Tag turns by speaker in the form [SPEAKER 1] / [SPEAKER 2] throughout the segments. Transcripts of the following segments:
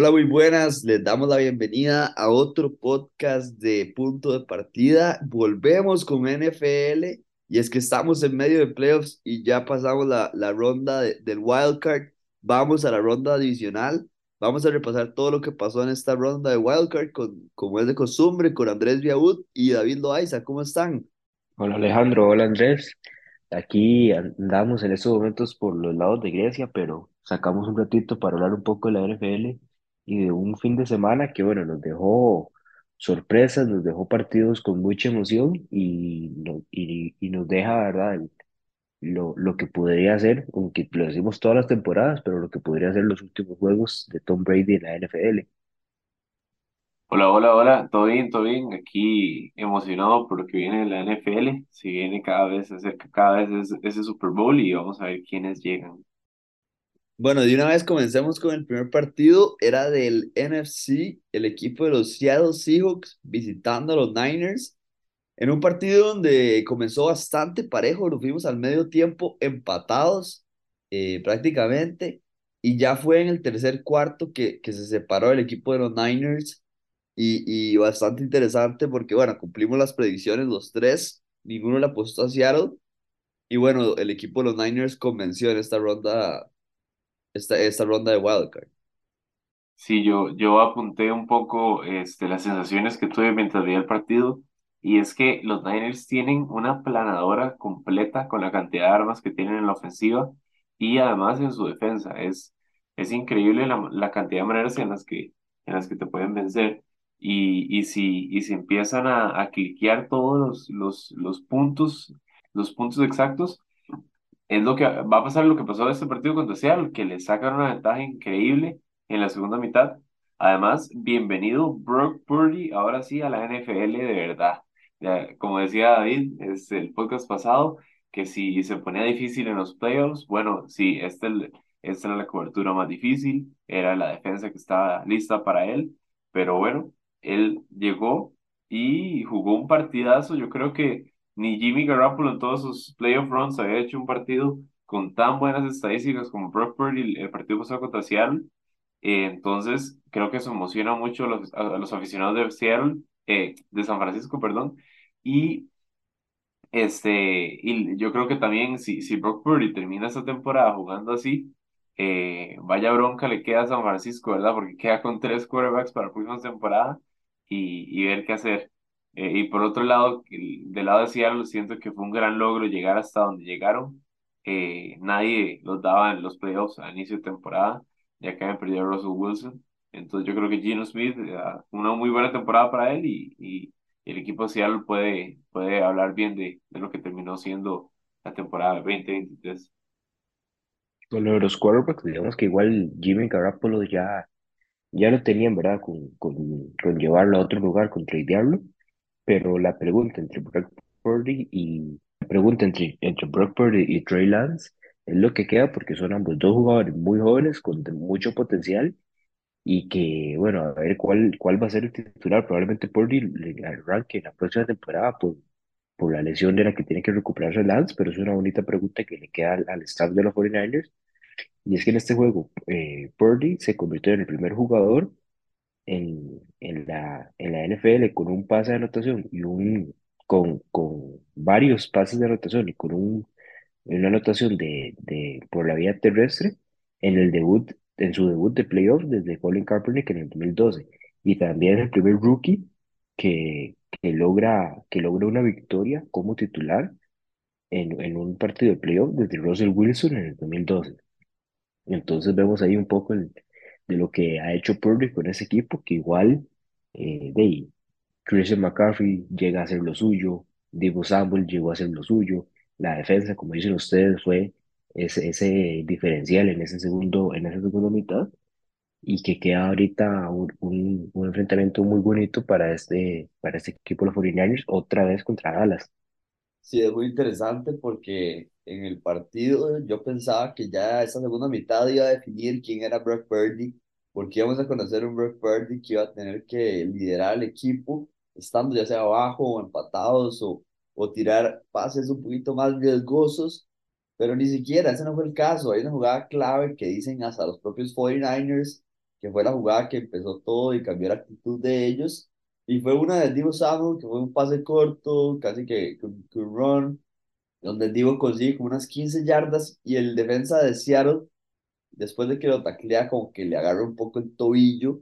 [SPEAKER 1] Hola, muy buenas. Les damos la bienvenida a otro podcast de Punto de Partida. Volvemos con NFL y es que estamos en medio de playoffs y ya pasamos la, la ronda de- del wild card. Vamos a la ronda divisional. Vamos a repasar todo lo que pasó en esta ronda de wild card con, como es de costumbre, con Andrés Viaud y David Loaiza. ¿Cómo están?
[SPEAKER 2] Hola Alejandro, hola Andrés. Aquí andamos en estos momentos por los lados de Grecia, pero sacamos un ratito para hablar un poco de la NFL y de un fin de semana que, bueno, nos dejó sorpresas, nos dejó partidos con mucha emoción y, no- y, y nos deja, ¿verdad? el- Lo, lo que podría ser, aunque lo decimos todas las temporadas, pero lo que podría ser los últimos juegos de Tom Brady en la NFL.
[SPEAKER 3] Hola, hola, hola, todo bien, todo bien. Aquí emocionado por lo que viene de la NFL. Si viene cada vez, se acerca cada vez ese, ese Super Bowl y vamos a ver quiénes llegan.
[SPEAKER 1] Bueno, de una vez comencemos con el primer partido. Era del NFC, el equipo de los Seattle Seahawks visitando a los Niners. En un partido donde comenzó bastante parejo, nos fuimos al medio tiempo empatados eh, prácticamente, y ya fue en el tercer cuarto que, que se separó el equipo de los Niners, y, y bastante interesante porque, bueno, cumplimos las predicciones los tres, ninguno le apostó a Seattle, y bueno, el equipo de los Niners convenció en esta ronda, esta, esta ronda de Wildcard.
[SPEAKER 3] Sí, yo, yo apunté un poco este, las sensaciones que tuve mientras veía el partido y es que los Niners tienen una planadora completa con la cantidad de armas que tienen en la ofensiva y además en su defensa. Es, es increíble la, la cantidad de maneras en las que, en las que te pueden vencer y, y, si, y si empiezan a, a cliquear todos los, los, los puntos, los puntos exactos, es lo que va a pasar lo que pasó en este partido contra Seattle, que le sacan una ventaja increíble en la segunda mitad. Además, bienvenido Brock Purdy, ahora sí a la NFL de verdad. Ya, como decía David, es el podcast pasado, que si se ponía difícil en los playoffs, bueno, sí, este, esta era la cobertura más difícil, era la defensa que estaba lista para él, pero bueno, él llegó y jugó un partidazo, yo creo que ni Jimmy Garoppolo en todos sus playoff runs había hecho un partido con tan buenas estadísticas como Brock Purdy el, partido pasado contra Seattle. Eh, entonces, creo que eso emociona mucho a los, a los aficionados de Seattle, eh, de San Francisco, perdón. Y, este, y yo creo que también si, si Brock Purdy termina esta temporada jugando así, eh, vaya bronca le queda a San Francisco, ¿verdad? Porque queda con tres quarterbacks para la próxima temporada y, y ver qué hacer. Eh, y por otro lado, el- del lado de Seattle, siento que fue un gran logro llegar hasta donde llegaron. Eh, nadie los daba en los playoffs a inicio de temporada, ya que habían perdido a Russell Wilson. Entonces yo creo que Geno Smith, eh, una muy buena temporada para él y, y el equipo de Seattle puede, puede hablar bien de, de lo que terminó siendo la temporada 2023.
[SPEAKER 2] Con lo de los quarterbacks, digamos que igual Jimmy Garoppolo ya ya lo tenían, ¿verdad? Con, con, con llevarlo a otro lugar, con tradearlo, pero la pregunta entre Brock Purdy y la pregunta entre, entre Brock Purdy y Trey Lance es lo que queda porque son ambos dos jugadores muy jóvenes con mucho potencial y que, bueno, a ver cuál, cuál va a ser el titular. Probablemente Purdy le arranque en la próxima temporada por, por la lesión de la que tiene que recuperarse Lance, pero es una bonita pregunta que le queda al, al staff de los 49ers. Y es que en este juego, eh, Purdy se convirtió en el primer jugador en, en la, en la NFL con un pase de anotación y un con, con varios pases de anotación y con un, una anotación de, de por la vía terrestre en el debut, en su debut de playoff desde Colin Kaepernick en el 2012. Y también el primer rookie que, que logra, que logra una victoria como titular en, en un partido de playoff desde Russell Wilson en el 2012. Entonces vemos ahí un poco el- de lo que ha hecho Purdy con ese equipo, que igual eh, de ahí, Christian McCaffrey llega a hacer lo suyo, Deebo Samuel llegó a hacer lo suyo, la defensa, como dicen ustedes, fue ese, ese diferencial en ese segundo, en esa segunda mitad, y que queda ahorita un, un, un enfrentamiento muy bonito para este, para este equipo de los 49ers, otra vez contra Dallas.
[SPEAKER 1] Sí, es muy interesante porque en el partido yo pensaba que ya esa segunda mitad iba a definir quién era Brock Purdy, porque íbamos a conocer un Brock Purdy que iba a tener que liderar el equipo, estando ya sea abajo o empatados o, o tirar pases un poquito más riesgosos, pero ni siquiera ese no fue el caso. Hay una jugada clave que dicen hasta los propios 49ers que fue la jugada que empezó todo y cambió la actitud de ellos. Y fue una del Divo Samuel, que fue un pase corto, casi que, un run, donde Divo consigue como unas 15 yardas y el defensa de Seattle después de que lo taclea, como que le agarra un poco el tobillo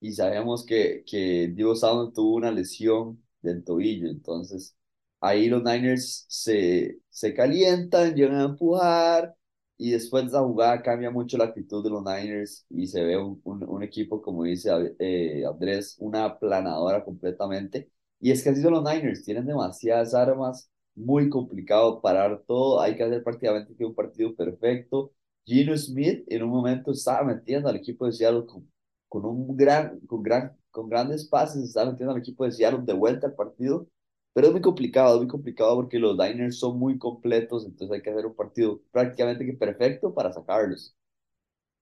[SPEAKER 1] y sabemos que, que Divo Samuel tuvo una lesión del tobillo, entonces ahí los Niners se, se calientan, llegan a empujar y después de esa jugada cambia mucho la actitud de los Niners y se ve un, un, un equipo, como dice eh, Andrés, una aplanadora completamente. Y es que así son los Niners, tienen demasiadas armas, muy complicado parar todo, hay que hacer prácticamente un partido perfecto Gino Smith en un momento estaba metiendo al equipo de Seattle con, con un gran, con gran, con grandes pases, estaba metiendo al equipo de Seattle de vuelta al partido, pero es muy complicado, muy complicado porque los Niners son muy completos, entonces hay que hacer un partido prácticamente que perfecto para sacarlos.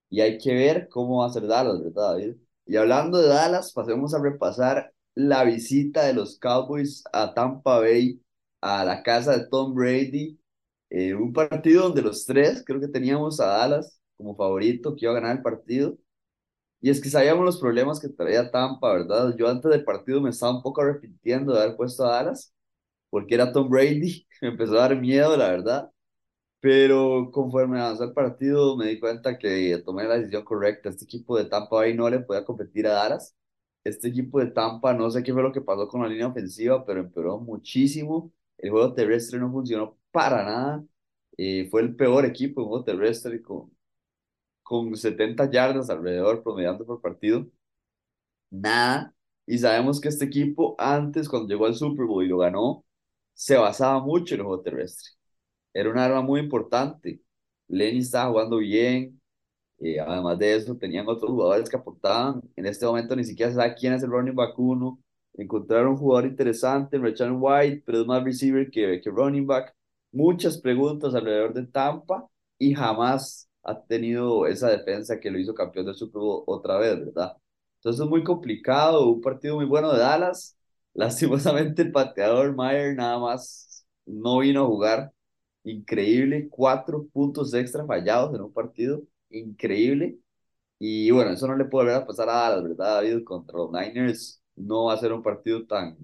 [SPEAKER 1] Y hay que ver cómo va a ser Dallas, ¿verdad, David? Y hablando de Dallas, pasemos a repasar la visita de los Cowboys a Tampa Bay, a la casa de Tom Brady eh, un partido donde los tres creo que teníamos a Dallas como favorito que iba a ganar el partido. Y es que sabíamos los problemas que traía Tampa, ¿verdad? Yo antes del partido me estaba un poco arrepintiendo de haber puesto a Dallas, porque era Tom Brady, me empezó a dar miedo, la verdad. Pero conforme avanzó el partido me di cuenta que tomé la decisión correcta. Este equipo de Tampa Bay no le podía competir a Dallas. Este equipo de Tampa, no sé qué fue lo que pasó con la línea ofensiva, pero empeoró muchísimo. El juego terrestre no funcionó para nada. Eh, fue el peor equipo en juego terrestre con, con 70 yardas alrededor promediando por partido. Nada. Y sabemos que este equipo antes, cuando llegó al Super Bowl y lo ganó, se basaba mucho en el juego terrestre. Era un arma muy importante. Lenny estaba jugando bien. Eh, además de eso, tenían otros jugadores que aportaban. En este momento ni siquiera se sabe quién es el running back uno. Encontraron un jugador interesante, Richard White, pero es más receiver que, que running back muchas preguntas alrededor de Tampa y jamás ha tenido esa defensa que lo hizo campeón del Super Bowl otra vez, ¿verdad? Entonces es muy complicado, un partido muy bueno de Dallas. Lastimosamente el pateador Mayer nada más no vino a jugar. Increíble, cuatro puntos extra fallados en un partido, increíble. Y bueno, eso no le puede volver a pasar a Dallas, ¿verdad, David? Contra los Niners no va a ser un partido tan,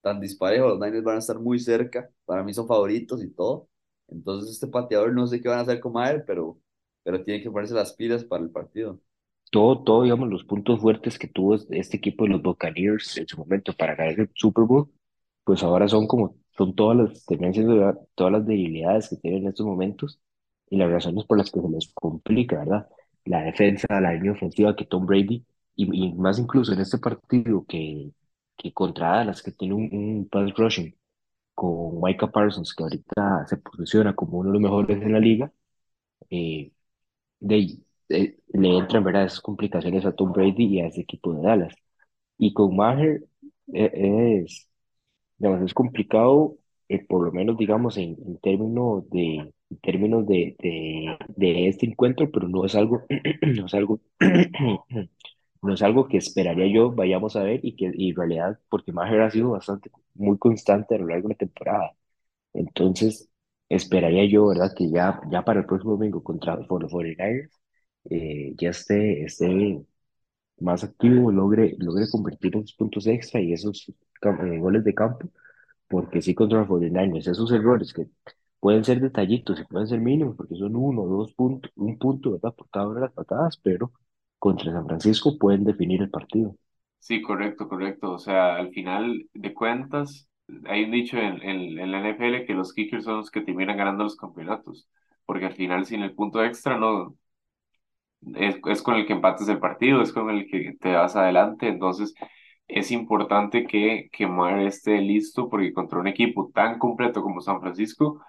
[SPEAKER 1] tan disparejo, los Niners van a estar muy cerca, para mí son favoritos y todo. Entonces este pateador no sé qué van a hacer con él, pero, pero tiene que ponerse las pilas para el partido.
[SPEAKER 2] Todo, todo, digamos, los puntos fuertes que tuvo este equipo de los Buccaneers en su momento para ganar el Super Bowl, pues ahora son como, son todas las tendencias, todas las debilidades que tienen en estos momentos y las razones por las que se les complica, ¿verdad? La defensa, la línea ofensiva que Tom Brady, y, y más incluso en este partido que, que contra Dallas, que tiene un, un pass rushing con Micah Parsons, que ahorita se posiciona como uno de los mejores en la liga, eh, de, de, le entran ¿verdad? esas complicaciones a Tom Brady y a ese equipo de Dallas. Y con Maher eh, es, digamos, es complicado, eh, por lo menos, digamos, en, en términos de, en términos de, de, de este encuentro, pero no es algo, no es algo no es algo que esperaría yo vayamos a ver y que y en realidad, porque Maher ha sido bastante, muy constante a lo largo de la temporada. Entonces, esperaría yo, ¿verdad? Que ya, ya para el próximo domingo contra los 49ers eh, ya esté, esté más activo, logre, logre convertir esos puntos extra y esos eh, goles de campo, porque sí contra los 49ers, esos errores que pueden ser detallitos y pueden ser mínimos, porque son uno, dos puntos, un punto, ¿verdad? Por cada una de las patadas, pero contra San Francisco pueden definir el partido.
[SPEAKER 3] Sí, correcto, correcto. O sea, al final de cuentas, hay un dicho en, en, en la NFL que los kickers son los que terminan ganando los campeonatos, porque al final sin el punto extra no es, es con el que empates el partido, es con el que te vas adelante, entonces es importante que, que esté listo porque contra un equipo tan completo como San Francisco,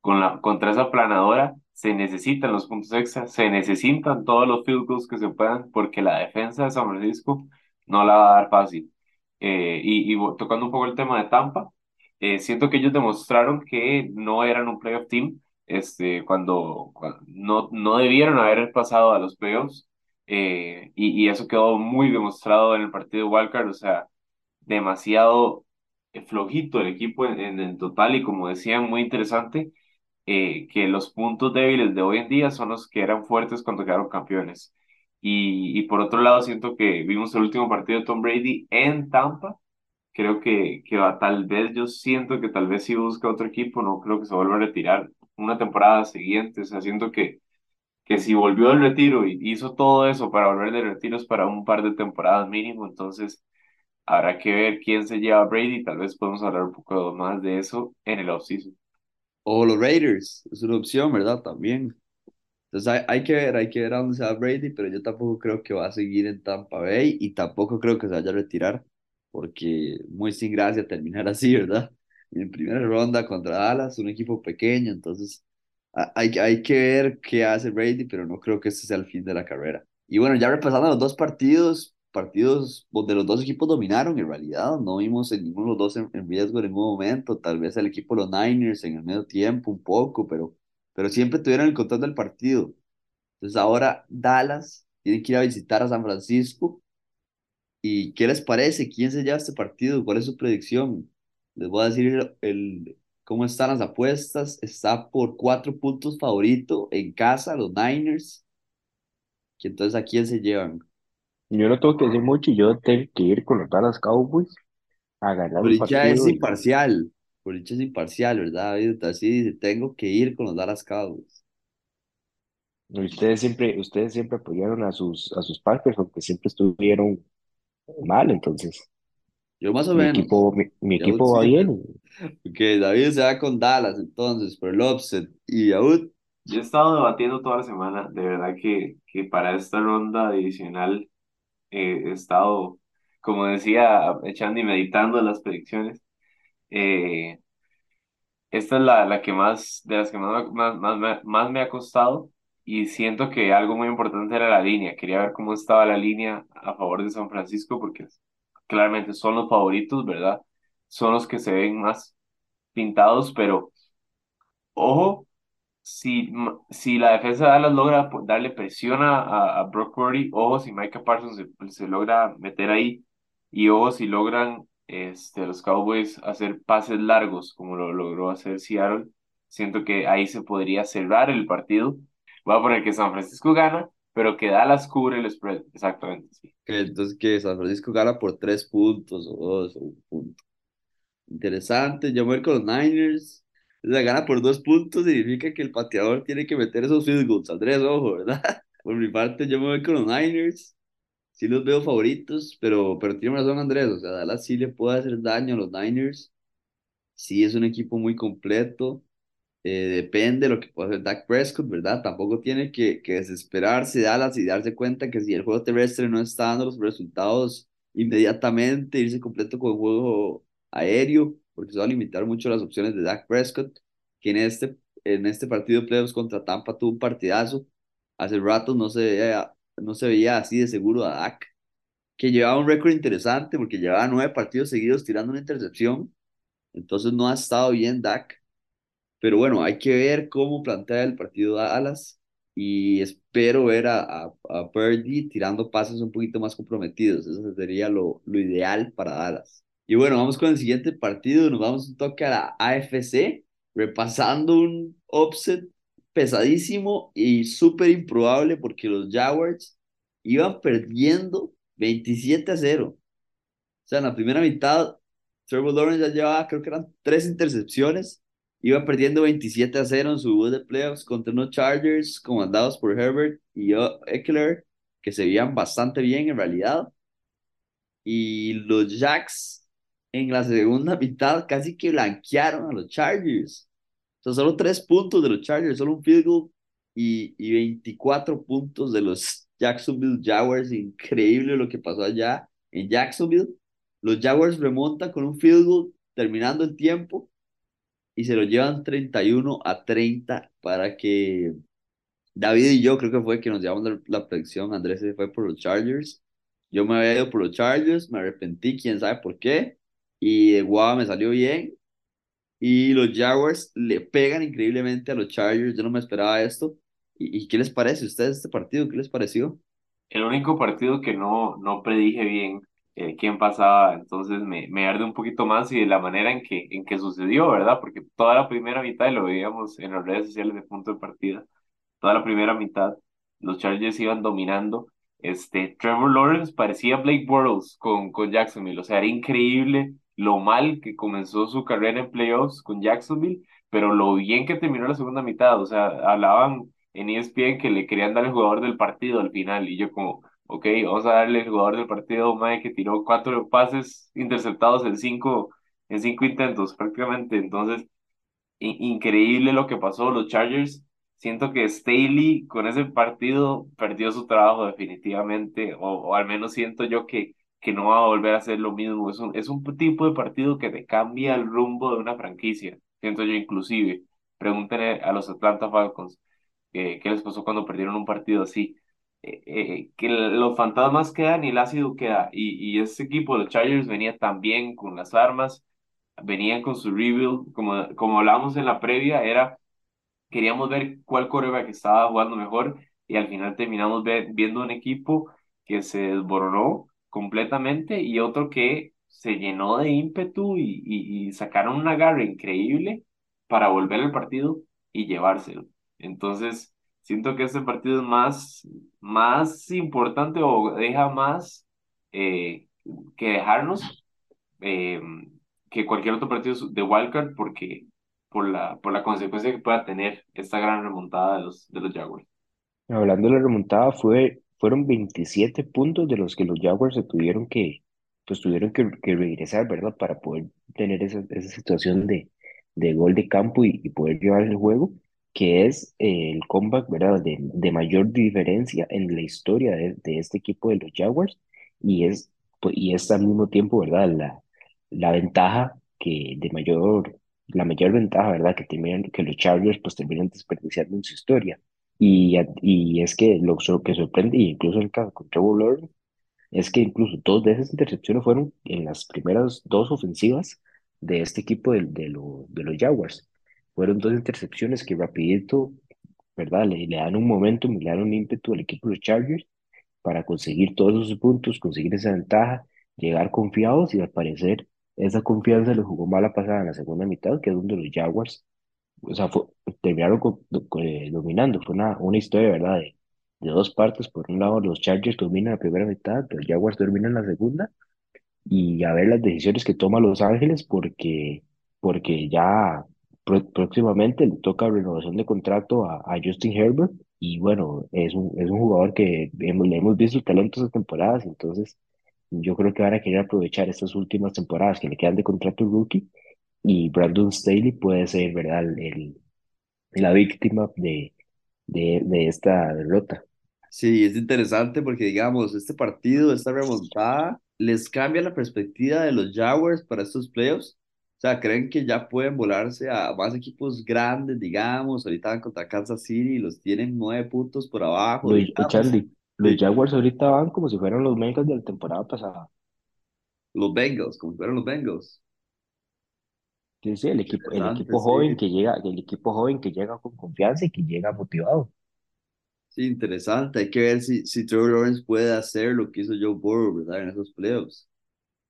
[SPEAKER 3] con la, contra esa planadora, se necesitan los puntos extra, se necesitan todos los field goals que se puedan, porque la defensa de San Francisco no la va a dar fácil. Eh, y, y, tocando un poco el tema de Tampa, eh, siento que ellos demostraron que no eran un playoff team, este, cuando, cuando no, no debieron haber pasado a los playoffs, eh, y, y, eso quedó muy demostrado en el partido de Wildcard, o sea, demasiado flojito el equipo en, en, en total, y como decían, muy interesante eh, que los puntos débiles de hoy en día son los que eran fuertes cuando quedaron campeones. Y, por otro lado, siento que vimos el último partido de Tom Brady en Tampa. Creo que, que va, tal vez yo siento que tal vez si busca otro equipo, no creo que se vuelva a retirar una temporada siguiente. O sea, siento que, que si volvió del retiro y hizo todo eso para volver de retiro es para un par de temporadas mínimo. Entonces, habrá que ver quién se lleva a Brady. Tal vez podemos hablar un poco más de eso en el offseason.
[SPEAKER 1] O los Raiders, es una opción, ¿verdad? También. Entonces hay, hay que ver, hay que ver a dónde se va Brady, pero yo tampoco creo que va a seguir en Tampa Bay y tampoco creo que se vaya a retirar, porque muy sin gracia terminar así, ¿verdad? En primera ronda contra Dallas, un equipo pequeño, entonces hay, hay que ver qué hace Brady, pero no creo que este sea el fin de la carrera. Y bueno, ya repasando los dos partidos, partidos donde los dos equipos dominaron, en realidad no vimos en ninguno de los dos en, en riesgo en ningún momento, tal vez el equipo de los Niners en el medio tiempo un poco, pero pero siempre tuvieron el control del partido. Entonces ahora Dallas tiene que ir a visitar a San Francisco. ¿Y qué les parece? ¿Quién se lleva este partido? ¿Cuál es su predicción? Les voy a decir el, cómo están las apuestas. Está por cuatro puntos favorito en casa, los Niners. Que entonces a quién se llevan.
[SPEAKER 2] Yo no tengo que decir mucho y yo tengo que ir con los Dallas Cowboys a ganar el
[SPEAKER 1] dicha es imparcial. Por dicha es imparcial, ¿verdad, David? Así dice, tengo que ir con los Dallas Cowboys.
[SPEAKER 2] ustedes siempre, ustedes siempre apoyaron a sus, a sus Packers, aunque siempre estuvieron mal, entonces
[SPEAKER 1] Yo más o
[SPEAKER 2] mi
[SPEAKER 1] menos.
[SPEAKER 2] equipo, mi, equipo va
[SPEAKER 1] sí.
[SPEAKER 2] bien.
[SPEAKER 1] Ok, David se va con Dallas entonces por el upset. Y Yaud,
[SPEAKER 3] Yo he estado debatiendo toda la semana, de verdad que, que para esta ronda adicional eh, he estado, como decía, echando y meditando las predicciones. Eh, esta es la, la que más, de las que más, más, más, más me ha costado y siento que algo muy importante era la línea. Quería ver cómo estaba la línea a favor de San Francisco porque claramente son los favoritos, ¿verdad? Son los que se ven más pintados, pero ojo si, si la defensa de Dallas logra darle presión a, a, a Brock Purdy, ojo si Micah Parsons se, se logra meter ahí, y ojo si logran este, los Cowboys hacer pases largos, como lo logró hacer Seattle, siento que ahí se podría cerrar el partido. Voy a poner que San Francisco gana, pero que Dallas cubre el spread, exactamente, sí.
[SPEAKER 1] entonces que San Francisco gana por tres puntos o dos o un punto. Interesante, yo voy con los Niners. La gana por dos puntos significa que el pateador tiene que meter esos field goals. Andrés, ojo, ¿verdad? Por mi parte, yo me voy con los Niners. Sí los veo favoritos, pero, pero tiene razón Andrés. O sea, Dallas sí le puede hacer daño a los Niners. Sí es un equipo muy completo. Eh, depende de lo que pueda hacer Dak Prescott, ¿verdad? Tampoco tiene que, que desesperarse Dallas y darse cuenta que si el juego terrestre no está dando los resultados inmediatamente, irse completo con el juego aéreo, porque se va a limitar mucho las opciones de Dak Prescott, que en este, en este partido de playoffs contra Tampa tuvo un partidazo. Hace rato no se veía, no se veía así de seguro a Dak, que llevaba un récord interesante porque llevaba nueve partidos seguidos tirando una intercepción, entonces no ha estado bien Dak pero bueno, hay que ver cómo plantea el partido Dallas y espero ver a, a, a Purdy tirando pases un poquito más comprometidos. Eso sería lo, lo ideal para Dallas. Y bueno, vamos con el siguiente partido. Nos vamos un toque a la AFC, repasando un upset pesadísimo y súper improbable porque los Jaguars iban perdiendo 27 a 0. O sea, en la primera mitad, Trevor Lawrence ya llevaba, creo que eran tres intercepciones. Iba perdiendo 27 a 0 en su debut de playoffs contra unos Chargers comandados por Herbert y Eckler, que se veían bastante bien en realidad. Y los Jacks en la segunda mitad casi que blanquearon a los Chargers. Sea, solo tres puntos de los Chargers, solo un field goal y, y 24 puntos de los Jacksonville Jaguars. Increíble lo que pasó allá en Jacksonville. Los Jaguars remontan con un field goal terminando el tiempo y se lo llevan 31 a 30 para que David y yo creo que fue que nos llevamos la, la predicción. Andrés se fue por los Chargers. Yo me había ido por los Chargers, me arrepentí, quién sabe por qué. Y de guava me salió bien. Y los Jaguars le pegan increíblemente a los Chargers. Yo no me esperaba esto. ¿Y, y qué les parece a ustedes este partido? ¿Qué les pareció?
[SPEAKER 3] El único partido que no, no predije bien eh, quién pasaba, entonces me, me arde un poquito más y de la manera en que, en que sucedió, ¿verdad? Porque toda la primera mitad, lo veíamos en las redes sociales de punto de partida, toda la primera mitad, los Chargers iban dominando este, Trevor Lawrence parecía Blake Bortles con, con Jacksonville, o sea, era increíble lo mal que comenzó su carrera en playoffs con Jacksonville, pero lo bien que terminó la segunda mitad, o sea, hablaban en ESPN que le querían dar el jugador del partido al final, y yo como, ok, vamos a darle el jugador del partido un que tiró cuatro pases interceptados en cinco, en cinco intentos prácticamente, entonces, increíble lo que pasó, los Chargers siento que Staley con ese partido perdió su trabajo definitivamente, o, al menos siento yo que, que no va a volver a hacer lo mismo. Es un, es un tipo de partido que te cambia el rumbo de una franquicia, siento yo inclusive. Pregúntenle a los Atlanta Falcons eh, qué les pasó cuando perdieron un partido así. Eh, eh, que los fantasmas quedan y el ácido queda. Y, y ese equipo, los Chargers, venía también con las armas, venían con su rebuild, como, como hablábamos en la previa, era queríamos ver cuál que estaba jugando mejor y al final terminamos viendo un equipo que se desboronó completamente y otro que se llenó de ímpetu y, y, sacaron una garra increíble para volver al partido y llevárselo. Entonces, siento que este partido es más, más importante o deja más eh, que dejarnos eh, que cualquier otro partido de Wildcard porque por la, por la consecuencia que pueda tener esta gran remontada de los, de los Jaguars.
[SPEAKER 2] Hablando de la remontada, fue, fueron 27 puntos de los que los Jaguars se tuvieron que, pues tuvieron que, regresar, ¿verdad? Para poder tener esa, esa situación de, de gol de campo y, y poder llevar el juego, que es eh, el comeback, ¿verdad? De, de mayor diferencia en la historia de, de este equipo de los Jaguars y es, pues, y es al mismo tiempo, ¿verdad? La, la ventaja que de mayor la mayor ventaja, ¿verdad? Que, terminan, que los Chargers pues terminan desperdiciando en su historia. Y, y es que lo, que sorprende, y incluso el caso con Trevor Lawrence, es que incluso dos de esas intercepciones fueron en las primeras dos ofensivas de este equipo de, de, de los Jaguars. Fueron dos intercepciones que rapidito, ¿verdad? Le, le dan un momento, le dan un ímpetu al equipo de los Chargers para conseguir todos esos puntos, conseguir esa ventaja, llegar confiados y al parecer esa confianza le jugó mala pasada en la segunda mitad, que es donde los Jaguars, o sea, terminaron eh, dominando. Fue una, una historia, ¿verdad? De, de, dos partes. Por un lado, los Chargers dominan la primera mitad, los Jaguars dominan la segunda. Y a ver las decisiones que toma Los Ángeles, porque, porque ya próximamente le toca renovación de contrato a, a, Justin Herbert. Y bueno, es un, es un jugador que hemos, le hemos visto talentos de temporadas, entonces yo creo que van a querer aprovechar estas últimas temporadas que le quedan de contrato rookie y Brandon Staley puede ser, ¿verdad?, el, la víctima de, de, de esta derrota.
[SPEAKER 1] Sí, es interesante porque, digamos, este partido, esta remontada, les cambia la perspectiva de los Jaguars para estos playoffs. O sea, creen que ya pueden volarse a más equipos grandes, digamos. Ahorita van contra Kansas City y los tienen nueve puntos por abajo.
[SPEAKER 2] Luis, Charlie, los Jaguars ahorita van como si fueran los Bengals de la temporada pasada.
[SPEAKER 1] Los Bengals, como si fueran los Bengals.
[SPEAKER 2] Sí, el equipo, el equipo joven que llega, el equipo joven que llega con confianza y que llega motivado.
[SPEAKER 1] Sí, interesante. Hay que ver si, si Trevor Lawrence puede hacer lo que hizo Joe Burrow, ¿verdad? En esos playoffs.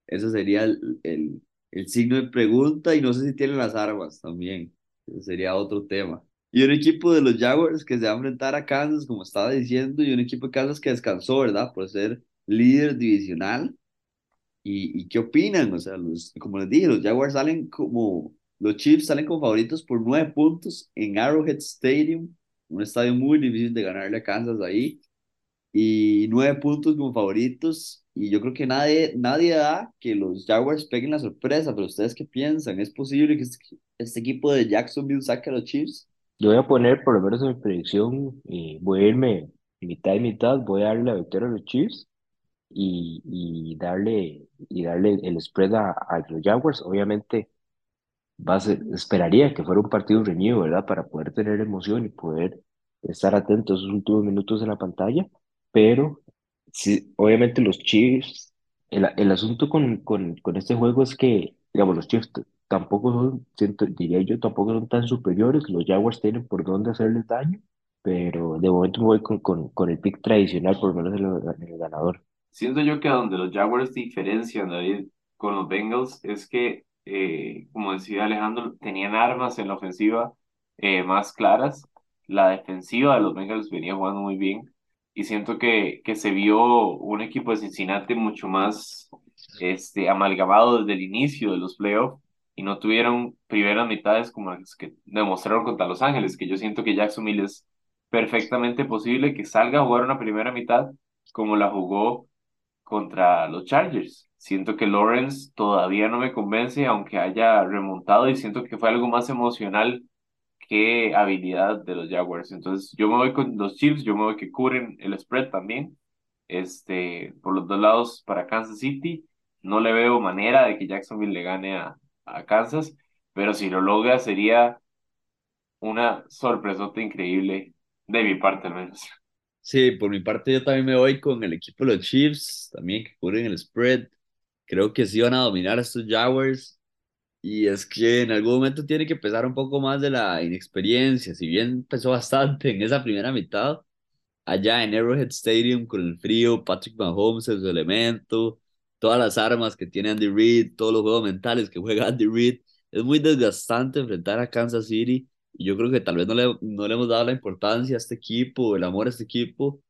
[SPEAKER 1] Ese sería el, el, el signo de pregunta y no sé si tienen las armas también. Sería otro tema. Y un equipo de los Jaguars que se va a enfrentar a Kansas, como estaba diciendo, y un equipo de Kansas que descansó, ¿verdad? Por ser líder divisional. ¿Y, y qué opinan? O sea, los, como les dije, los Jaguars salen como, los Chiefs salen como favoritos por nueve puntos en Arrowhead Stadium, un estadio muy difícil de ganarle a Kansas ahí. Y nueve puntos como favoritos. Y yo creo que nadie, nadie da que los Jaguars peguen la sorpresa, pero ¿ustedes qué piensan? ¿Es posible que este, este equipo de Jacksonville saque a los Chiefs?
[SPEAKER 2] Yo voy a poner, por lo menos en mi predicción, eh, voy a irme mitad y mitad, voy a darle la victoria a los Chiefs y, y darle, y darle el spread a, los Jaguars. Obviamente, va a esperaría que fuera un partido reñido, ¿verdad? Para poder tener emoción y poder estar atentos a esos últimos minutos en la pantalla, pero sí, obviamente los Chiefs, el, el asunto con, con, con este juego es que, digamos, los Chiefs tampoco son, siento, diría yo, tampoco son tan superiores. Los Jaguars tienen por dónde hacerles daño, pero de momento me voy con, con, con el pick tradicional, por lo menos en el, ganador.
[SPEAKER 3] Siento yo que donde los Jaguars diferencian David con los Bengals es que, eh, como decía Alejandro, tenían armas en la ofensiva eh, más claras. La defensiva de los Bengals venía jugando muy bien. y siento que, que se vio un equipo de Cincinnati mucho más este, amalgamado desde el inicio de los playoffs y no tuvieron primeras mitades como las que demostraron contra Los Ángeles, que yo siento que Jacksonville es perfectamente posible que salga a jugar una primera mitad como la jugó contra los Chargers. Siento que Lawrence todavía no me convence, aunque haya remontado, y siento que fue algo más emocional que habilidad de los Jaguars. Entonces, yo me voy con los Chiefs, yo me voy que cubren el spread también, este, por los dos lados para Kansas City. No le veo manera de que Jacksonville le gane a, a Kansas, pero si lo logra sería una sorpresota increíble de mi parte al menos.
[SPEAKER 1] Sí, por mi parte yo también me voy con el equipo de los Chiefs, también que cubren el spread. Creo que sí van a dominar a estos Jaguars. Y es que en algún momento tiene que pesar un poco más de la inexperiencia. Si bien pesó bastante en esa primera mitad, allá en Arrowhead Stadium con el frío, Patrick Mahomes en su elemento, todas las armas que tiene Andy Reid, todos los juegos mentales que juega Andy Reid. Es muy desgastante enfrentar a Kansas City y yo creo que tal vez no le, no le hemos dado la importancia a este equipo, el amor a este equipo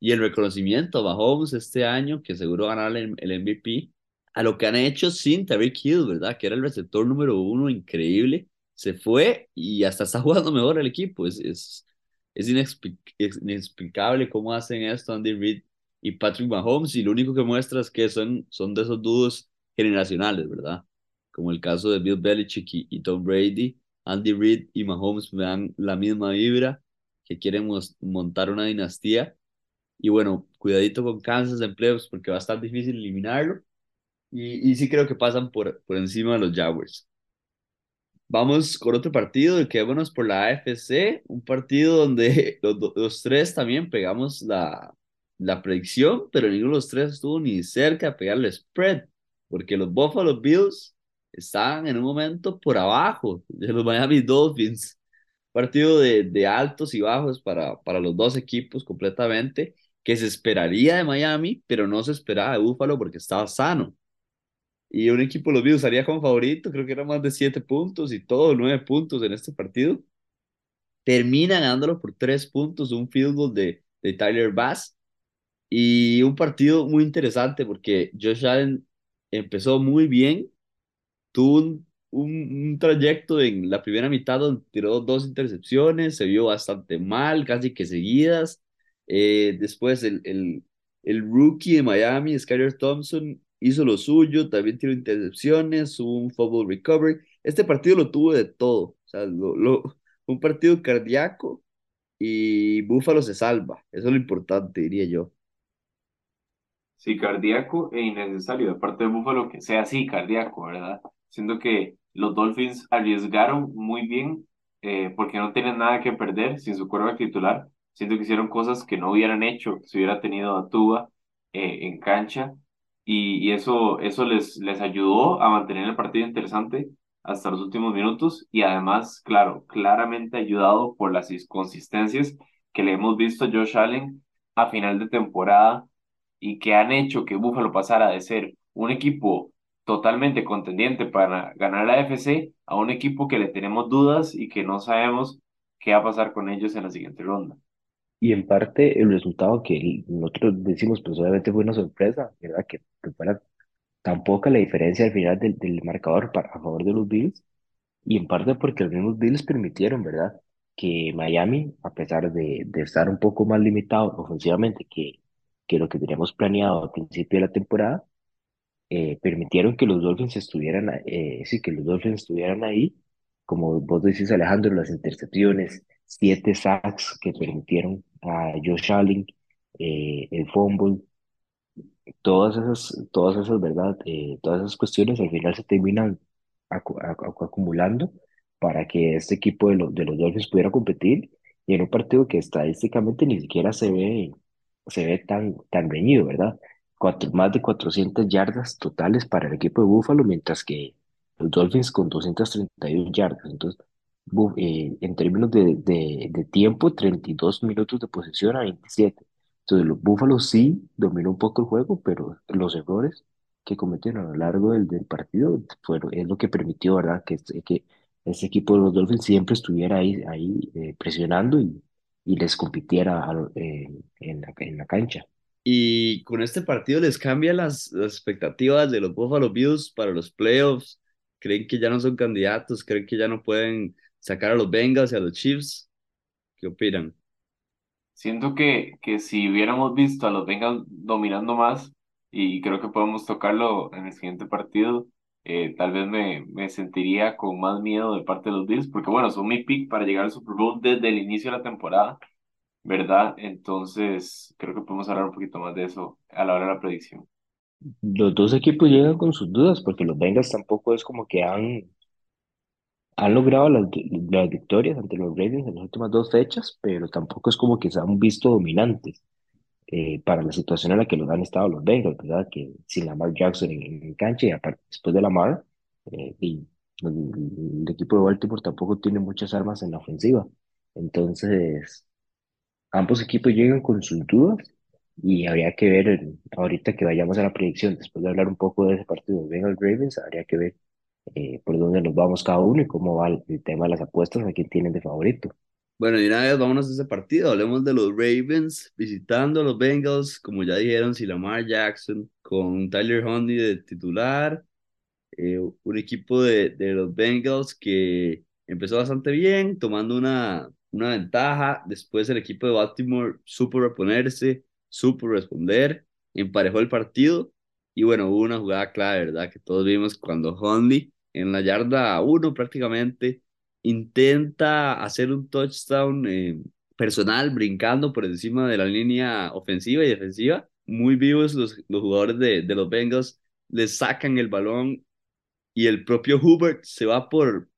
[SPEAKER 1] y el reconocimiento a Mahomes este año, que seguro ganará el, el MVP, a lo que han hecho sin Tariq Hill, ¿verdad? Que era el receptor número uno, increíble. Se fue y hasta está jugando mejor el equipo. Es, es, es inexplicable cómo hacen esto Andy Reid y Patrick Mahomes y lo único que muestra es que son, son de esos dúos generacionales, ¿verdad? Como el caso de Bill Belichick y, y Tom Brady. Andy Reid y Mahomes me dan la misma vibra, que quieren montar una dinastía. Y bueno, cuidadito con Kansas en playoffs porque va a estar difícil eliminarlo. Y, y sí creo que pasan por, por encima de los Jaguars. Vamos con otro partido, quedémonos por la AFC, un partido donde los, los tres también pegamos la, la predicción, pero ninguno de los tres estuvo ni cerca de pegarle spread, porque los Buffalo Bills estaban en un momento por abajo de los Miami Dolphins. Partido de, de altos y bajos para, para los dos equipos completamente, que se esperaría de Miami, pero no se esperaba de Buffalo porque estaba sano. Y un equipo los Bills haría como favorito, creo que era más de siete puntos y todo, nueve puntos en este partido. Termina ganándolo por tres puntos, un field goal de, de Tyler Bass. Y un partido muy interesante porque Josh Allen empezó muy bien, tuvo un, un, trayecto en la primera mitad donde tiró dos intercepciones, se vio bastante mal, casi que seguidas. Eh, después el, el, el rookie de Miami, Skyler Thompson, hizo lo suyo, también tiró intercepciones, hubo un fumble recovery. Este partido lo tuvo de todo, o sea, un partido cardíaco y Búfalo se salva, eso es lo importante, diría yo.
[SPEAKER 3] Sí, cardíaco e innecesario, de parte de Búfalo que sea así, cardíaco, ¿verdad? Siento que los Dolphins arriesgaron muy bien eh, porque no tienen nada que perder sin su cuerda titular. Siento que hicieron cosas que no hubieran hecho si hubiera tenido a Tuba eh, en cancha y, eso, eso les, les ayudó a mantener el partido interesante hasta los últimos minutos y además, claro, claramente ayudado por las inconsistencias que le hemos visto a Josh Allen a final de temporada y que han hecho que Buffalo pasara de ser un equipo totalmente contendiente para ganar la AFC a un equipo que le tenemos dudas y que no sabemos qué va a pasar con ellos en la siguiente ronda.
[SPEAKER 2] Y en parte el resultado que nosotros decimos, pues obviamente fue una sorpresa, ¿verdad? Que, que fuera tan poca la diferencia al final del, del marcador para, a favor de los Bills. Y en parte porque los mismos Bills permitieron, ¿verdad? Que Miami, a pesar de, de estar un poco más limitado ofensivamente que, que lo que teníamos planeado al principio de la temporada, eh, permitieron que los Dolphins estuvieran, eh, sí, que los Dolphins estuvieran ahí, como vos decís Alejandro, las intercepciones, siete sacks que permitieron a Josh Allen, eh, el fumble, todas esas, todas esas, ¿verdad? Eh, todas esas cuestiones al final se terminan acumulando para que este equipo de, los de los Dolphins pudiera competir y en un partido que estadísticamente ni siquiera se ve, se ve tan, tan reñido, ¿verdad? Cuatro, más de 400 yardas totales para el equipo de Buffalo, mientras que los Dolphins con 231 yardas. Entonces, eh, en términos de, de, de, tiempo, 32 minutos de posesión a 27. Entonces, los Búfalos sí dominó un poco el juego, pero los errores que cometieron a lo largo del, del partido fueron, es lo que permitió, ¿verdad?, que, que ese equipo de los Dolphins siempre estuviera ahí, ahí eh, presionando y, y les compitiera a eh, en la, en la cancha.
[SPEAKER 1] Y con este partido les cambia las, expectativas de los Buffalo Bills para los playoffs. ¿Creen que ya no son candidatos? ¿Creen que ya no pueden sacar a los Bengals y a los Chiefs? ¿Qué opinan?
[SPEAKER 3] Siento que, que si hubiéramos visto a los Bengals dominando más, y creo que podemos tocarlo en el siguiente partido, eh, tal vez me, me sentiría con más miedo de parte de los Bills, porque bueno, son mi pick para llegar al Super Bowl desde el inicio de la temporada, ¿verdad? Entonces, creo que podemos hablar un poquito más de eso a la hora de la predicción.
[SPEAKER 2] Los dos equipos llegan con sus dudas porque los Bengals tampoco es como que han, han logrado las, las victorias ante los Ravens en las últimas dos fechas, pero tampoco es como que se han visto dominantes. eh, para la situación en la que los han estado los Bengals, ¿verdad? Que sin Lamar Jackson en, en cancha y aparte después de Lamar, eh, y el, el equipo de Baltimore tampoco tiene muchas armas en la ofensiva. Entonces, ambos equipos llegan con sus dudas y habría que ver ahorita que vayamos a la predicción, después de hablar un poco de ese partido de Bengals Ravens, habría que ver eh, por dónde nos vamos cada uno y cómo va el, el tema de las apuestas, a quién tienen de favorito.
[SPEAKER 1] Bueno, y una vez vámonos a ese partido. Hablemos de los Ravens visitando a los Bengals, como ya dijeron, si Lamar Jackson con Tyler Huntley de titular. eh, un equipo de, de los Bengals que empezó bastante bien, tomando una, una ventaja. Después el equipo de Baltimore supo reponerse, supo responder, emparejó el partido. Y bueno, hubo una jugada clave, ¿verdad? Que todos vimos cuando Huntley en la yarda uno prácticamente intenta hacer un touchdown eh, personal brincando por encima de la línea ofensiva y defensiva. Muy vivos los, los jugadores de, de los Bengals, le sacan el balón y el propio Hubert se va por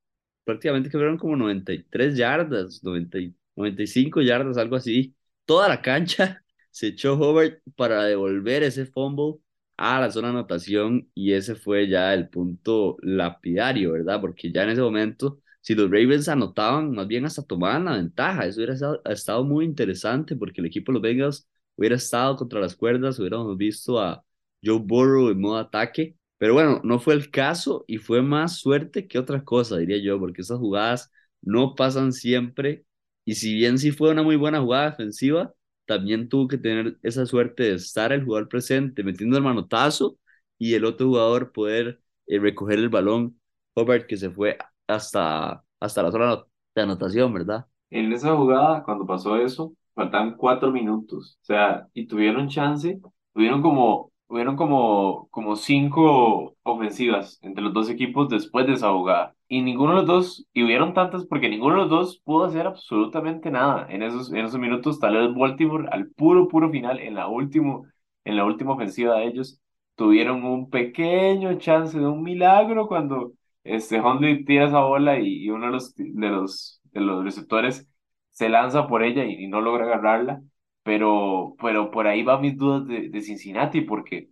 [SPEAKER 1] prácticamente que fueron como 93 yardas, 90, y- 95 yardas, algo así. Toda la cancha se echó Hubert para devolver ese fumble a la zona de anotación y ese fue ya el punto lapidario, ¿verdad? Porque ya en ese momento, si los Ravens anotaban, más bien hasta tomaban la ventaja. Eso hubiera estado, estado muy interesante porque el equipo de los Bengals hubiera estado contra las cuerdas, hubiéramos visto a Joe Burrow en modo ataque pero bueno, no fue el caso y fue más suerte que otra cosa, diría yo, porque esas jugadas no pasan siempre. Y si bien sí fue una muy buena jugada defensiva, también tuvo que tener esa suerte de estar el jugador presente metiendo el manotazo y el otro jugador poder eh, recoger el balón. Hobart que se fue hasta, hasta la zona de anotación, ¿verdad?
[SPEAKER 3] En esa jugada, cuando pasó eso, faltaban cuatro minutos, o sea, y tuvieron chance, tuvieron como, tuvieron como, como cinco ofensivas entre los dos equipos después de esa jugada. Y ninguno de los dos, y hubieron tantas porque ninguno de los dos pudo hacer absolutamente nada en esos, en esos minutos. Tal vez Baltimore al puro, puro final, en la último, en la última ofensiva de ellos, tuvieron un pequeño chance de un milagro cuando este Hundley tira esa bola y, y uno de los, de los, de los receptores se lanza por ella y, y no logra agarrarla. Pero, pero por ahí van mis dudas de, de Cincinnati, porque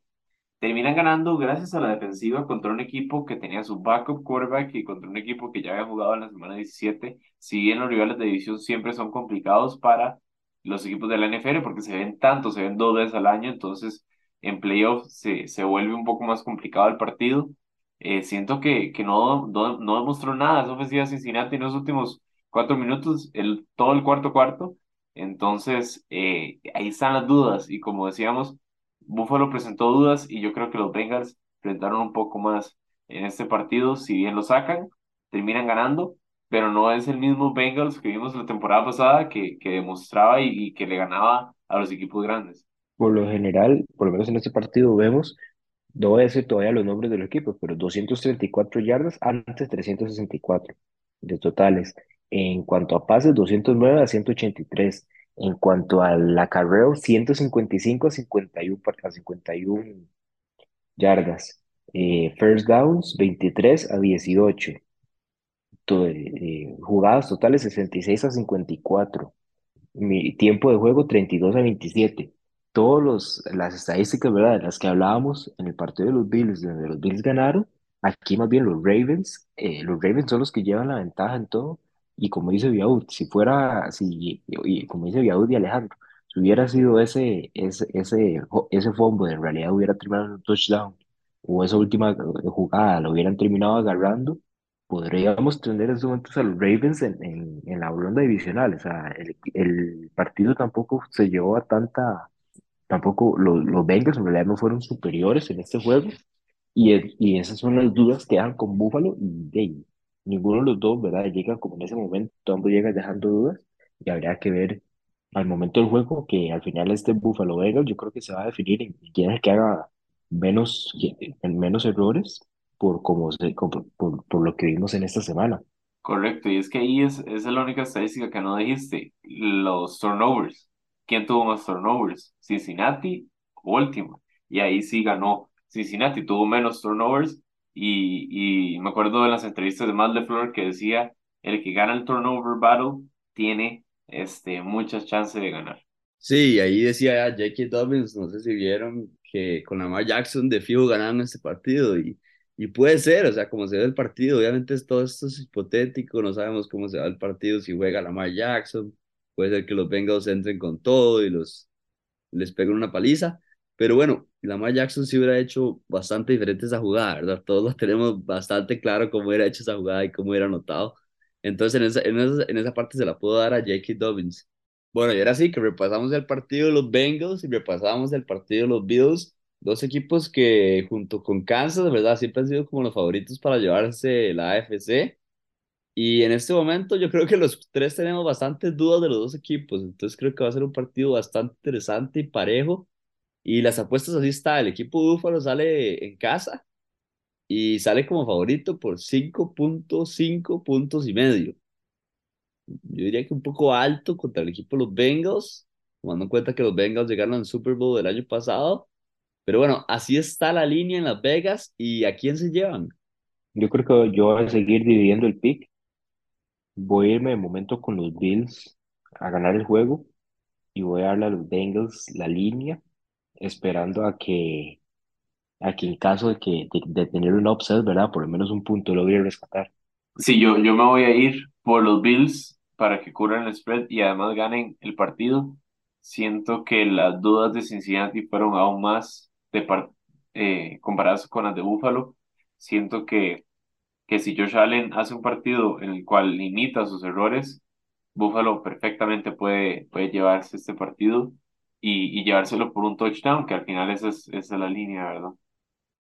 [SPEAKER 3] terminan ganando gracias a la defensiva contra un equipo que tenía su backup quarterback y contra un equipo que ya había jugado en la semana 17. Si bien los rivales de división siempre son complicados para los equipos de la NFL, porque se ven tanto, se ven dos veces al año, entonces en playoffs se, se vuelve un poco más complicado el partido. Eh, siento que, que no, no, no demostró nada esa ofensiva de Cincinnati en los últimos cuatro minutos, el, todo el cuarto cuarto. Entonces, eh, ahí están las dudas. Y como decíamos, Buffalo presentó dudas y yo creo que los Bengals presentaron un poco más en este partido. Si bien lo sacan, terminan ganando, pero no es el mismo Bengals que vimos la temporada pasada que, que demostraba y, y que le ganaba a los equipos grandes.
[SPEAKER 2] Por lo general, por lo menos en este partido vemos No voy a decir todavía los nombres de los equipos, pero 234 yardas antes 364 de totales. En cuanto a pases, 209 a 183. En cuanto al acarreo, 155 a 51, par- a 51 yardas. Eh, first downs, 23 a 18. To- eh, jugadas totales, 66 a 54. Mi tiempo de juego 32 a 27. Todos los, las estadísticas, ¿verdad? De las que hablábamos en el partido de los Bills, donde los Bills ganaron, aquí más bien los Ravens, eh, los Ravens son los que llevan la ventaja en todo. Y como dice Viaud, si fuera, si, y como dice Viaud y Alejandro, si hubiera sido ese, ese, ese, ese fumble, en realidad hubiera terminado en un touchdown, o esa última jugada lo hubieran terminado agarrando, podríamos tener en esos momentos a los Ravens en, en, la ronda divisional. O sea, el, el partido tampoco se llevó a tanta, tampoco los, los Bengals en realidad no fueron superiores en este juego. Y, y esas son las dudas que dejan con Buffalo y de ninguno de los dos, ¿verdad? Llega como en ese momento, ambos llegan dejando dudas y habría que ver al momento del juego que al final este Buffalo Bengals yo creo que se va a definir en quién es que haga menos, en menos errores por, como por, por lo que vimos en esta semana.
[SPEAKER 3] Correcto, y es que ahí es, esa es la única estadística que no dijiste, los turnovers. ¿Quién tuvo más turnovers? Cincinnati o Baltimore. Y ahí sí ganó Cincinnati, tuvo menos turnovers y, y me acuerdo de las entrevistas de Matt LeFleur que decía, el que gana el turnover battle tiene este, muchas chances de ganar.
[SPEAKER 1] Sí, ahí decía J.K. Dobbins, no sé si vieron que con Lamar Jackson de fijo ganaron este partido y, y puede ser, o sea, como se ve el partido, obviamente todo esto es hipotético, no sabemos cómo se va el partido, si juega Lamar Jackson, puede ser que los Bengals entren con todo y los les peguen una paliza, pero bueno, Lamar Jackson sí hubiera hecho bastante diferente esa jugada, ¿verdad? Todos lo tenemos bastante claro cómo hubiera hecho esa jugada y cómo hubiera anotado, entonces en esa, en esa, en esa parte se la puedo dar a J.K. Dobbins. Bueno, y ahora sí que repasamos el partido de los Bengals y repasamos el partido de los Bills, dos equipos que junto con Kansas, verdad, siempre han sido como los favoritos para llevarse la AFC. Y en este momento yo creo que los tres tenemos bastantes dudas de los dos equipos, entonces creo que va a ser un partido bastante interesante y parejo. Y las apuestas así está, el equipo Búfalo sale en casa y sale como favorito por cinco puntos, cinco puntos y medio. Yo diría que un poco alto contra el equipo de los Bengals, tomando en cuenta que los Bengals llegaron al Super Bowl del año pasado. Pero bueno, así está la línea en Las Vegas y ¿a quién se llevan?
[SPEAKER 2] Yo creo que yo voy a seguir dividiendo el pick. Voy a irme de momento con los Bills a ganar el juego y voy a darle a los Bengals la línea, esperando a que, a que en caso de que de, tener un upset, ¿verdad? Por lo menos un punto logre rescatar.
[SPEAKER 3] Sí, yo, yo me voy a ir por los Bills para que cubran el spread y además ganen el partido. Siento que las dudas de Cincinnati fueron aún más de eh, comparadas con las de Buffalo. Siento que, que si Josh Allen hace un partido en el cual limita sus errores, Buffalo perfectamente puede, puede llevarse este partido y, y llevárselo por un touchdown, que al final esa es, esa es la línea, ¿verdad?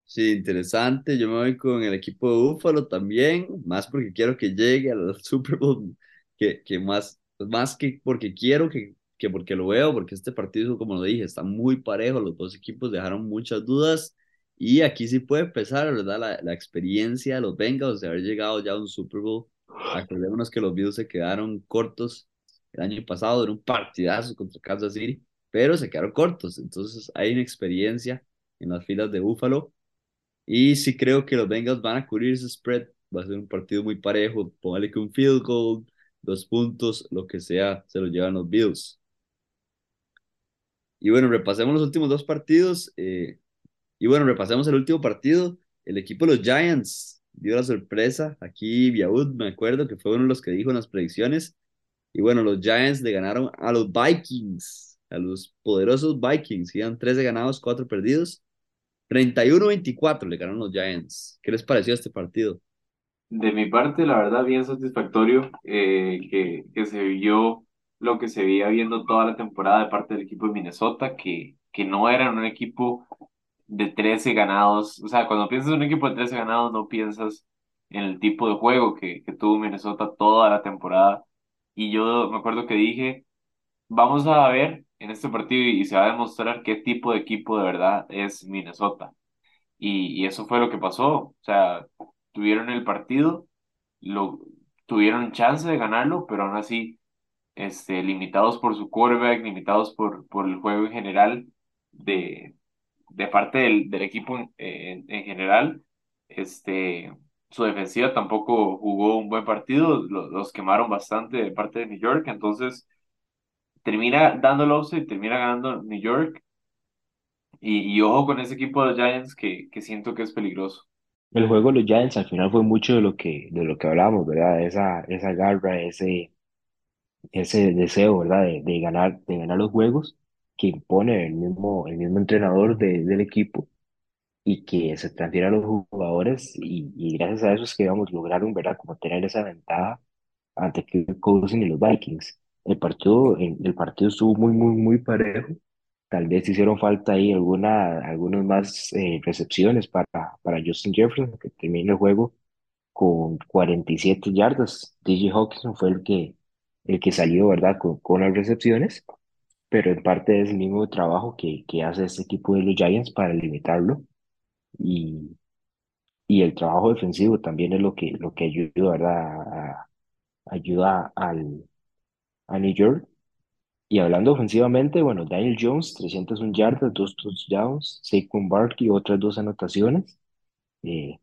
[SPEAKER 1] Sí, interesante. Yo me voy con el equipo de Búfalo también, más porque quiero que llegue al Super Bowl, que, que más, más que porque quiero que, que porque lo veo, porque este partido, como lo dije, está muy parejo. Los dos equipos dejaron muchas dudas y aquí sí puede empezar, ¿verdad? La, la experiencia de los Bengals de haber llegado ya a un Super Bowl. Acordémonos que los Bills se quedaron cortos el año pasado en un partidazo contra Kansas City, pero se quedaron cortos. Entonces hay una experiencia en las filas de Búfalo. Y sí creo que los Bengals van a cubrir ese spread. Va a ser un partido muy parejo. Póngale que un field goal, dos puntos, lo que sea, se lo llevan los Bills. Y bueno, repasemos los últimos dos partidos. eh, y bueno, repasemos el último partido. El equipo de los Giants dio la sorpresa. Aquí Biaud, me acuerdo que fue uno de los que dijo en las predicciones. Y bueno, los Giants le ganaron a los Vikings, a los poderosos Vikings. Iban 13 ganados, 4 perdidos. 31-24 le ganaron los Giants. ¿Qué les pareció este partido?
[SPEAKER 3] De mi parte, la verdad, bien satisfactorio eh, que, que se vio lo que se veía viendo toda la temporada de parte del equipo de Minnesota, que, que no eran un equipo de 13 ganados. O sea, cuando piensas en un equipo de 13 ganados, no piensas en el tipo de juego que, que tuvo Minnesota toda la temporada. Y yo me acuerdo que dije, vamos a ver en este partido y se va a demostrar qué tipo de equipo de verdad es Minnesota. Y, y eso fue lo que pasó. O sea, tuvieron el partido, lo, tuvieron chance de ganarlo, pero aún así, este, limitados por su quarterback, limitados por, por el juego en general, de, de parte del, del equipo en, en, en general, este, su defensiva tampoco jugó un buen partido, los, los quemaron bastante de parte de New York, entonces termina dando el offset termina ganando New York. Y, y ojo con ese equipo de los Giants que, que siento que es peligroso.
[SPEAKER 2] El juego de los Giants al final fue mucho de lo que, de lo que hablábamos, ¿verdad? Esa, esa garra, ese, ese deseo, ¿verdad? De, de ganar, de ganar los juegos que impone el mismo, el mismo entrenador de- del equipo. y que se transfiera a los jugadores y, y gracias a eso es que vamos lograron, ¿verdad? Como tener esa ventaja ante Kirk Cousins y los Vikings. El partido, el, el partido estuvo muy, muy, muy parejo. Tal vez hicieron falta ahí alguna, algunas más eh, recepciones para, para Justin Jefferson, que termina el juego con 47 yardas. DJ Hawkinson fue el que, el que salió, ¿verdad? Con, con las recepciones, pero en parte es el mismo trabajo que, que hace este equipo de los Giants para limitarlo. Y, y el trabajo defensivo también es lo que, lo que ayuda, ¿verdad? A- ayuda al, a New York. Y hablando ofensivamente, bueno, Daniel Jones, 301 yardas, dos touchdowns, Saquon Barkley, otras dos anotaciones. Eh,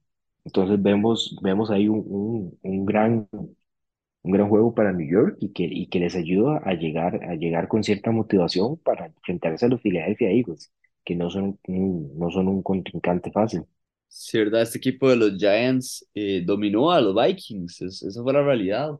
[SPEAKER 2] entonces vemos, vemos ahí un, un, un gran, un gran juego para New York y que, y que les ayuda a llegar, a llegar con cierta motivación para enfrentarse a los Philadelphia Eagles, que no son un, no son un contrincante fácil.
[SPEAKER 1] Sí, ¿verdad? Este equipo de los Giants eh, dominó a los Vikings, es- esa fue la realidad.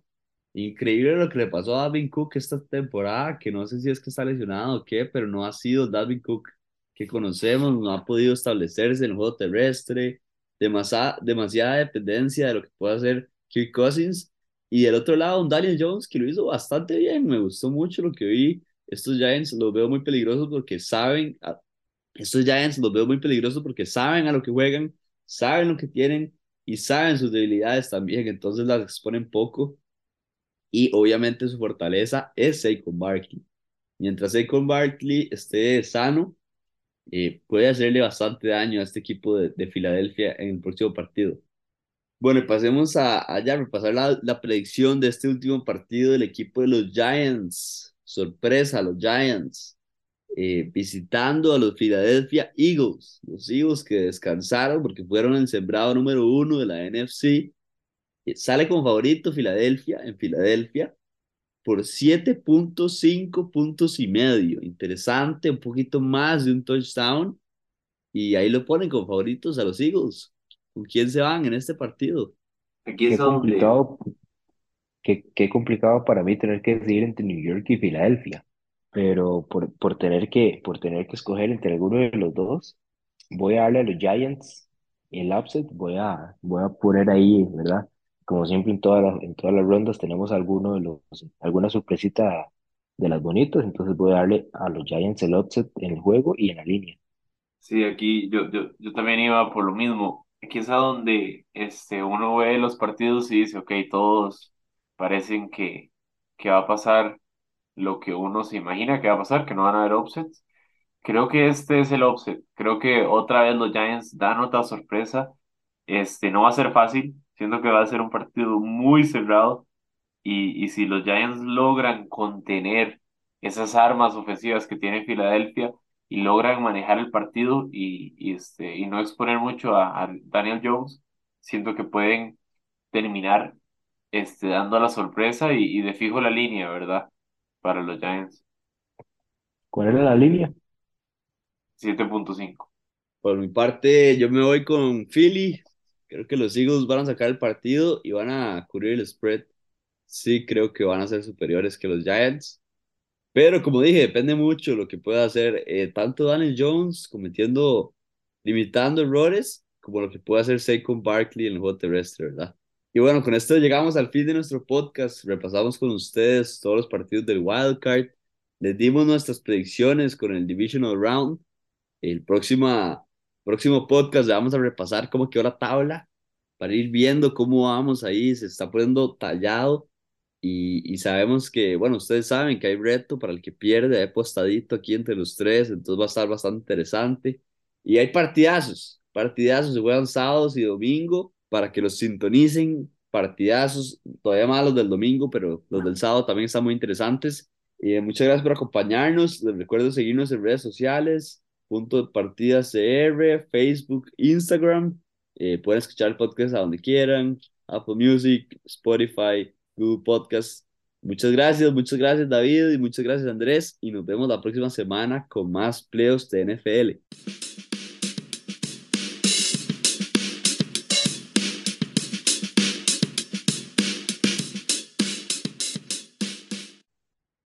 [SPEAKER 1] Increíble lo que le pasó a Dalvin Cook esta temporada, que no sé si es que está lesionado o qué, pero no ha sido Dalvin Cook que conocemos, no ha podido establecerse en el juego terrestre, demasiada, demasiada dependencia de lo que puede hacer Kirk Cousins. Y del otro lado, un Daniel Jones que lo hizo bastante bien, me gustó mucho lo que vi. Estos Giants los veo muy peligrosos porque saben, a- estos Giants los veo muy peligrosos porque saben a lo que juegan, saben lo que tienen y saben sus debilidades también, entonces las exponen poco y obviamente su fortaleza es Saquon Barkley. Mientras Saquon Barkley esté sano, eh, puede hacerle bastante daño a este equipo de, de Filadelfia en el próximo partido. Bueno, y pasemos a, a ya repasar la, la predicción de este último partido del equipo de los Giants. Sorpresa, los Giants eh, visitando a los Philadelphia Eagles, los Eagles que descansaron porque fueron el sembrado número uno de la NFC. Eh, Sale como favorito Filadelfia en Filadelfia por siete puntos, cinco puntos y medio. Interesante, un poquito más de un touchdown. Y ahí lo ponen como favoritos a los Eagles. ¿Con quién se van en este partido?
[SPEAKER 3] Aquí es
[SPEAKER 2] Qué
[SPEAKER 3] donde,
[SPEAKER 2] complicado Qué, qué complicado para mí tener que decidir entre New York y Filadelfia, pero por, por tener que, por tener que escoger entre alguno de los dos, voy a darle a los Giants el upset, voy a, voy a poner ahí, ¿verdad? Como siempre en todas las, en todas las rondas tenemos alguno de los, alguna sorpresita de las bonitas, entonces voy a darle a los Giants el upset en el juego y en la línea.
[SPEAKER 3] sí, aquí yo, yo, yo también iba por lo mismo. Aquí es a donde este, uno ve los partidos y dice, ok, todos parecen que, que va a pasar lo que uno se imagina que va a pasar, que no van a haber upsets. Creo que este es el offset. Creo que otra vez los Giants dan otra sorpresa. Este no va a ser fácil. Siento que va a ser un partido muy cerrado. Y, y si los Giants logran contener esas armas ofensivas que tiene Filadelfia y logran manejar el partido y, y, este, y no exponer mucho a, a Daniel Jones, siento que pueden terminar este, dando la sorpresa y, y de fijo la línea, ¿verdad? Para los Giants.
[SPEAKER 2] ¿Cuál era la línea?
[SPEAKER 3] siete punto cinco
[SPEAKER 1] Por mi parte, yo me voy con Philly. Creo que los Eagles van a sacar el partido y van a cubrir el spread. Sí, creo que van a ser superiores que los Giants. Pero como dije, depende mucho lo que pueda hacer eh, tanto Daniel Jones cometiendo, limitando errores, como lo que puede hacer Saquon Barkley en el juego terrestre, ¿verdad? Y bueno, con esto llegamos al fin de nuestro podcast. Repasamos con ustedes todos los partidos del Wild Card. Les dimos nuestras predicciones con el Divisional Round. El próximo, próximo podcast le vamos a repasar cómo quedó la tabla para ir viendo cómo vamos ahí. Se está poniendo tallado y, y sabemos que, bueno, ustedes saben que hay reto para el que pierde, hay apostadito aquí entre los tres, entonces va a estar bastante interesante. Y hay partidazos, partidazos, se juegan sábados y domingo para que los sintonicen, partidazos, todavía más los del domingo, pero los del sábado también están muy interesantes. Y muchas gracias por acompañarnos, les recuerdo seguirnos en redes sociales, punto de partida CR, Facebook, Instagram, eh, pueden escuchar el podcast a donde quieran, Apple Music, Spotify, Google Podcast. Muchas gracias, muchas gracias David y muchas gracias Andrés y nos vemos la próxima semana con más playoffs de NFL.